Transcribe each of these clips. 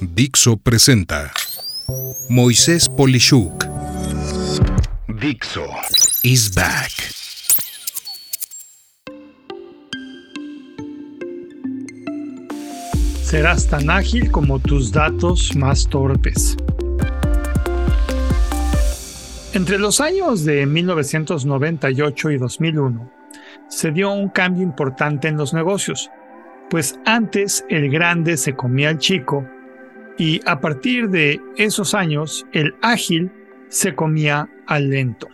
Dixo presenta Moisés Polishuk. Dixo is back. Serás tan ágil como tus datos más torpes. Entre los años de 1998 y 2001, se dio un cambio importante en los negocios, pues antes el grande se comía al chico y a partir de esos años el ágil se comía al lento.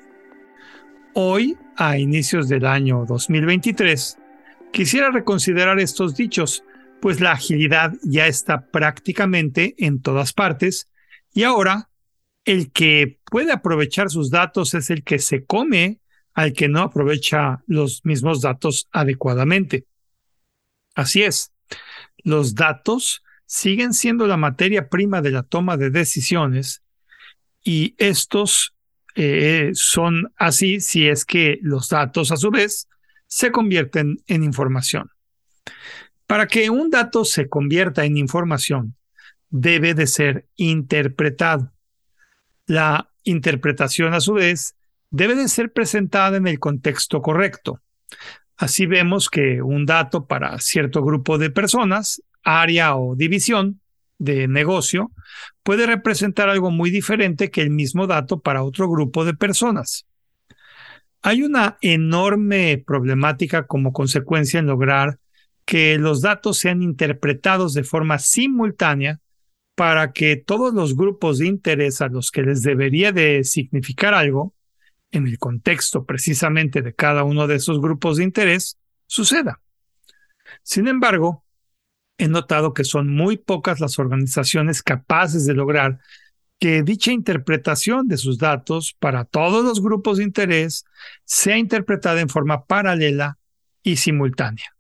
Hoy, a inicios del año 2023, quisiera reconsiderar estos dichos, pues la agilidad ya está prácticamente en todas partes y ahora el que puede aprovechar sus datos es el que se come al que no aprovecha los mismos datos adecuadamente. Así es, los datos siguen siendo la materia prima de la toma de decisiones y estos eh, son así si es que los datos a su vez se convierten en información. Para que un dato se convierta en información, debe de ser interpretado. La interpretación a su vez debe de ser presentada en el contexto correcto. Así vemos que un dato para cierto grupo de personas, área o división de negocio, puede representar algo muy diferente que el mismo dato para otro grupo de personas. Hay una enorme problemática como consecuencia en lograr que los datos sean interpretados de forma simultánea para que todos los grupos de interés a los que les debería de significar algo en el contexto precisamente de cada uno de esos grupos de interés suceda. Sin embargo, he notado que son muy pocas las organizaciones capaces de lograr que dicha interpretación de sus datos para todos los grupos de interés sea interpretada en forma paralela y simultánea.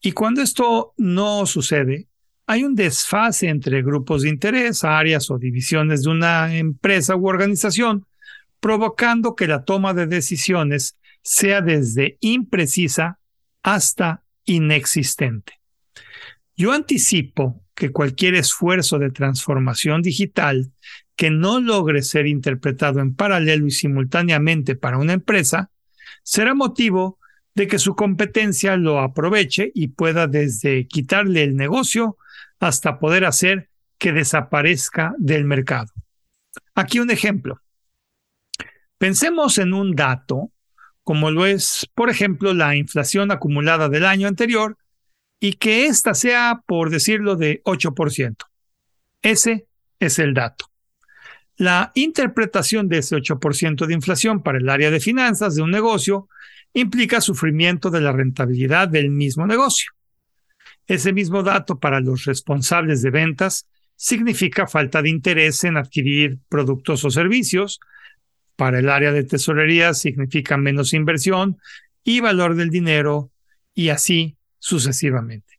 Y cuando esto no sucede, hay un desfase entre grupos de interés, áreas o divisiones de una empresa u organización provocando que la toma de decisiones sea desde imprecisa hasta inexistente. Yo anticipo que cualquier esfuerzo de transformación digital que no logre ser interpretado en paralelo y simultáneamente para una empresa será motivo de que su competencia lo aproveche y pueda desde quitarle el negocio hasta poder hacer que desaparezca del mercado. Aquí un ejemplo. Pensemos en un dato, como lo es, por ejemplo, la inflación acumulada del año anterior, y que ésta sea, por decirlo, de 8%. Ese es el dato. La interpretación de ese 8% de inflación para el área de finanzas de un negocio implica sufrimiento de la rentabilidad del mismo negocio. Ese mismo dato para los responsables de ventas significa falta de interés en adquirir productos o servicios, para el área de tesorería significa menos inversión y valor del dinero y así sucesivamente.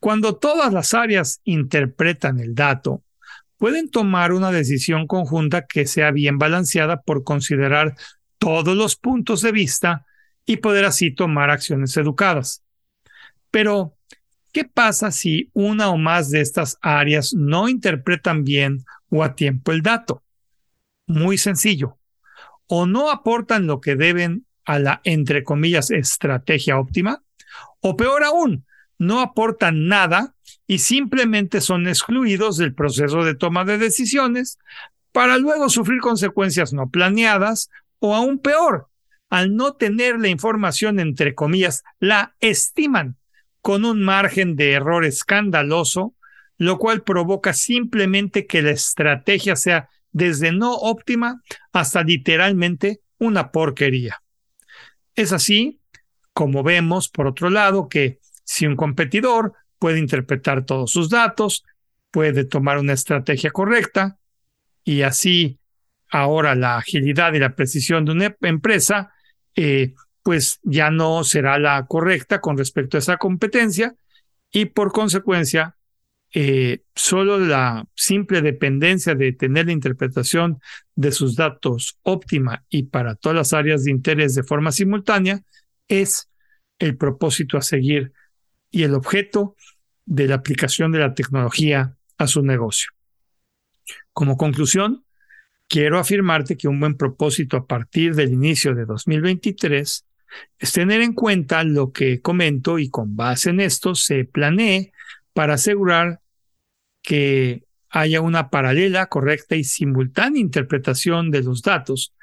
Cuando todas las áreas interpretan el dato, pueden tomar una decisión conjunta que sea bien balanceada por considerar todos los puntos de vista y poder así tomar acciones educadas. Pero, ¿qué pasa si una o más de estas áreas no interpretan bien o a tiempo el dato? Muy sencillo. O no aportan lo que deben a la, entre comillas, estrategia óptima, o peor aún, no aportan nada y simplemente son excluidos del proceso de toma de decisiones para luego sufrir consecuencias no planeadas o aún peor, al no tener la información, entre comillas, la estiman con un margen de error escandaloso, lo cual provoca simplemente que la estrategia sea desde no óptima hasta literalmente una porquería. Es así como vemos, por otro lado, que si un competidor puede interpretar todos sus datos, puede tomar una estrategia correcta y así ahora la agilidad y la precisión de una empresa, eh, pues ya no será la correcta con respecto a esa competencia y por consecuencia eh, solo la simple dependencia de tener la interpretación de sus datos óptima y para todas las áreas de interés de forma simultánea es el propósito a seguir y el objeto de la aplicación de la tecnología a su negocio. Como conclusión, quiero afirmarte que un buen propósito a partir del inicio de 2023 es tener en cuenta lo que comento y con base en esto se planee para asegurar que haya una paralela, correcta y simultánea interpretación de los datos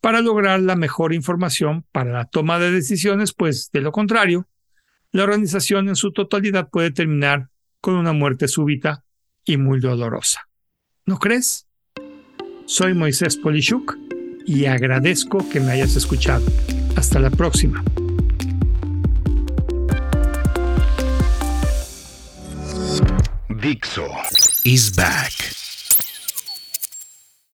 para lograr la mejor información para la toma de decisiones, pues de lo contrario, la organización en su totalidad puede terminar con una muerte súbita y muy dolorosa. ¿No crees? Soy Moisés Polishuk y agradezco que me hayas escuchado. Hasta la próxima. Dixo is back.